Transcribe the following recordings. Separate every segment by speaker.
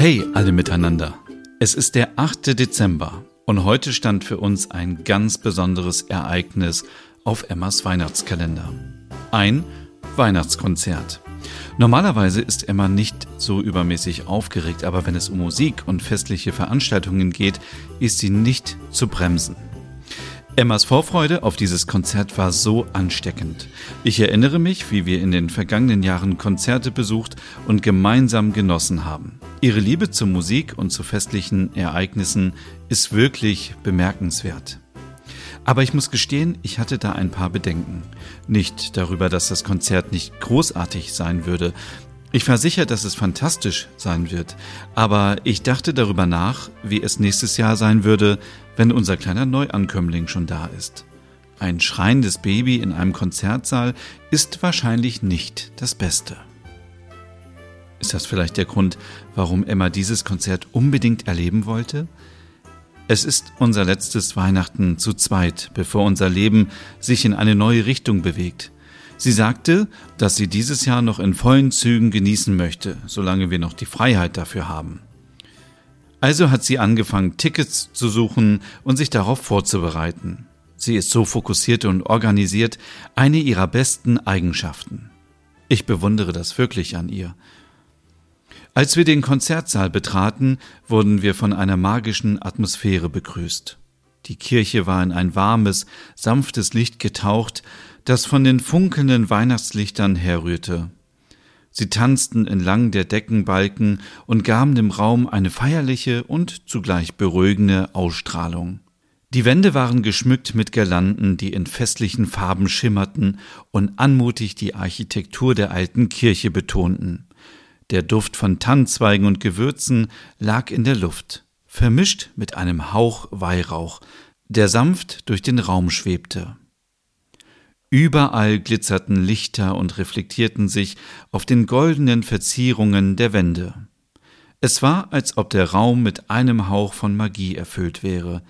Speaker 1: Hey alle miteinander. Es ist der 8. Dezember und heute stand für uns ein ganz besonderes Ereignis auf Emmas Weihnachtskalender. Ein Weihnachtskonzert. Normalerweise ist Emma nicht so übermäßig aufgeregt, aber wenn es um Musik und festliche Veranstaltungen geht, ist sie nicht zu bremsen. Emmas Vorfreude auf dieses Konzert war so ansteckend. Ich erinnere mich, wie wir in den vergangenen Jahren Konzerte besucht und gemeinsam genossen haben. Ihre Liebe zur Musik und zu festlichen Ereignissen ist wirklich bemerkenswert. Aber ich muss gestehen, ich hatte da ein paar Bedenken. Nicht darüber, dass das Konzert nicht großartig sein würde. Ich war sicher, dass es fantastisch sein wird, aber ich dachte darüber nach, wie es nächstes Jahr sein würde, wenn unser kleiner Neuankömmling schon da ist. Ein schreiendes Baby in einem Konzertsaal ist wahrscheinlich nicht das Beste. Ist das vielleicht der Grund, warum Emma dieses Konzert unbedingt erleben wollte? Es ist unser letztes Weihnachten zu zweit, bevor unser Leben sich in eine neue Richtung bewegt. Sie sagte, dass sie dieses Jahr noch in vollen Zügen genießen möchte, solange wir noch die Freiheit dafür haben. Also hat sie angefangen, Tickets zu suchen und sich darauf vorzubereiten. Sie ist so fokussiert und organisiert, eine ihrer besten Eigenschaften. Ich bewundere das wirklich an ihr. Als wir den Konzertsaal betraten, wurden wir von einer magischen Atmosphäre begrüßt. Die Kirche war in ein warmes, sanftes Licht getaucht, das von den funkelnden Weihnachtslichtern herrührte. Sie tanzten entlang der Deckenbalken und gaben dem Raum eine feierliche und zugleich beruhigende Ausstrahlung. Die Wände waren geschmückt mit Girlanden, die in festlichen Farben schimmerten und anmutig die Architektur der alten Kirche betonten. Der Duft von Tannenzweigen und Gewürzen lag in der Luft, vermischt mit einem Hauch Weihrauch, der sanft durch den Raum schwebte. Überall glitzerten Lichter und reflektierten sich auf den goldenen Verzierungen der Wände. Es war, als ob der Raum mit einem Hauch von Magie erfüllt wäre.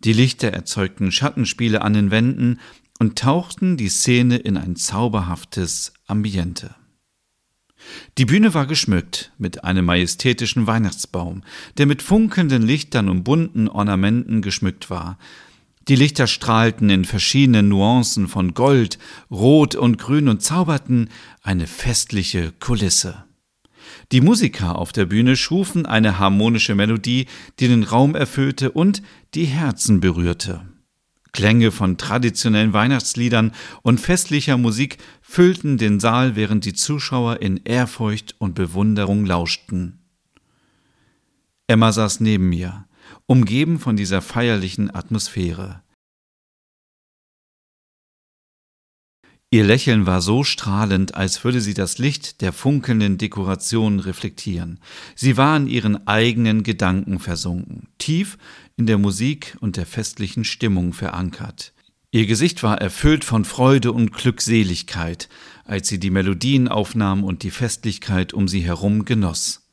Speaker 1: Die Lichter erzeugten Schattenspiele an den Wänden und tauchten die Szene in ein zauberhaftes Ambiente. Die Bühne war geschmückt mit einem majestätischen Weihnachtsbaum, der mit funkelnden Lichtern und bunten Ornamenten geschmückt war. Die Lichter strahlten in verschiedenen Nuancen von Gold, Rot und Grün und zauberten eine festliche Kulisse. Die Musiker auf der Bühne schufen eine harmonische Melodie, die den Raum erfüllte und die Herzen berührte. Klänge von traditionellen Weihnachtsliedern und festlicher Musik füllten den Saal, während die Zuschauer in Ehrfurcht und Bewunderung lauschten. Emma saß neben mir umgeben von dieser feierlichen Atmosphäre. Ihr Lächeln war so strahlend, als würde sie das Licht der funkelnden Dekorationen reflektieren. Sie war in ihren eigenen Gedanken versunken, tief in der Musik und der festlichen Stimmung verankert. Ihr Gesicht war erfüllt von Freude und Glückseligkeit, als sie die Melodien aufnahm und die Festlichkeit um sie herum genoss.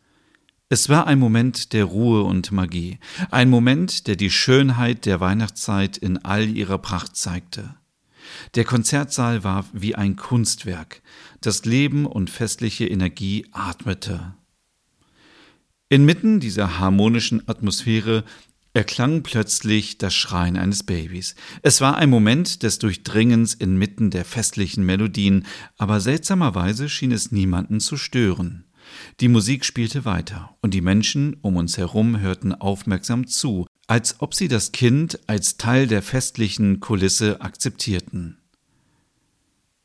Speaker 1: Es war ein Moment der Ruhe und Magie, ein Moment, der die Schönheit der Weihnachtszeit in all ihrer Pracht zeigte. Der Konzertsaal war wie ein Kunstwerk, das Leben und festliche Energie atmete. Inmitten dieser harmonischen Atmosphäre erklang plötzlich das Schreien eines Babys. Es war ein Moment des Durchdringens inmitten der festlichen Melodien, aber seltsamerweise schien es niemanden zu stören. Die Musik spielte weiter, und die Menschen um uns herum hörten aufmerksam zu, als ob sie das Kind als Teil der festlichen Kulisse akzeptierten.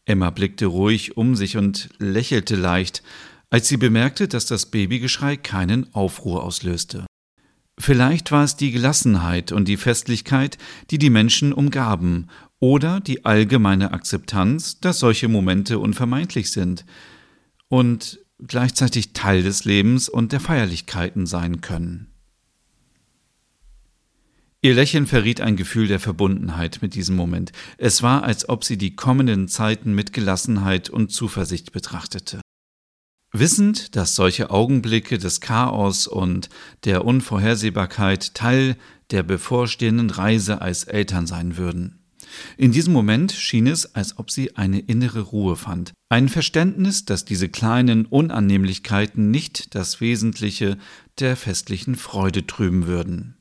Speaker 1: Emma blickte ruhig um sich und lächelte leicht, als sie bemerkte, dass das Babygeschrei keinen Aufruhr auslöste. Vielleicht war es die Gelassenheit und die Festlichkeit, die die Menschen umgaben, oder die allgemeine Akzeptanz, dass solche Momente unvermeidlich sind. Und gleichzeitig Teil des Lebens und der Feierlichkeiten sein können. Ihr Lächeln verriet ein Gefühl der Verbundenheit mit diesem Moment. Es war, als ob sie die kommenden Zeiten mit Gelassenheit und Zuversicht betrachtete. Wissend, dass solche Augenblicke des Chaos und der Unvorhersehbarkeit Teil der bevorstehenden Reise als Eltern sein würden. In diesem Moment schien es, als ob sie eine innere Ruhe fand, ein Verständnis, dass diese kleinen Unannehmlichkeiten nicht das Wesentliche der festlichen Freude trüben würden.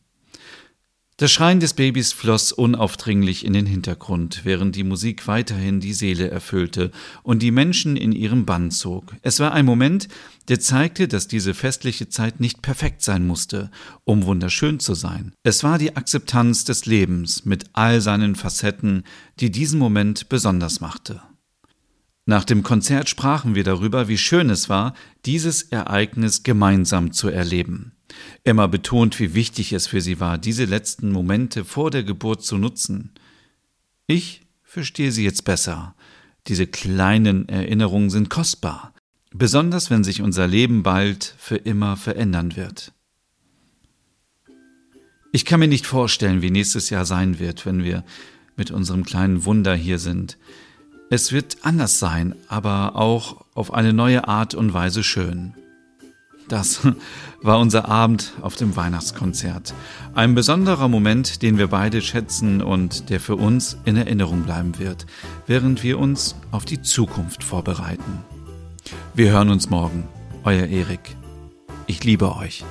Speaker 1: Das Schreien des Babys floss unaufdringlich in den Hintergrund, während die Musik weiterhin die Seele erfüllte und die Menschen in ihrem Bann zog. Es war ein Moment, der zeigte, dass diese festliche Zeit nicht perfekt sein musste, um wunderschön zu sein. Es war die Akzeptanz des Lebens mit all seinen Facetten, die diesen Moment besonders machte. Nach dem Konzert sprachen wir darüber, wie schön es war, dieses Ereignis gemeinsam zu erleben. Emma betont, wie wichtig es für sie war, diese letzten Momente vor der Geburt zu nutzen. Ich verstehe sie jetzt besser. Diese kleinen Erinnerungen sind kostbar, besonders wenn sich unser Leben bald für immer verändern wird. Ich kann mir nicht vorstellen, wie nächstes Jahr sein wird, wenn wir mit unserem kleinen Wunder hier sind. Es wird anders sein, aber auch auf eine neue Art und Weise schön. Das war unser Abend auf dem Weihnachtskonzert. Ein besonderer Moment, den wir beide schätzen und der für uns in Erinnerung bleiben wird, während wir uns auf die Zukunft vorbereiten. Wir hören uns morgen. Euer Erik. Ich liebe euch.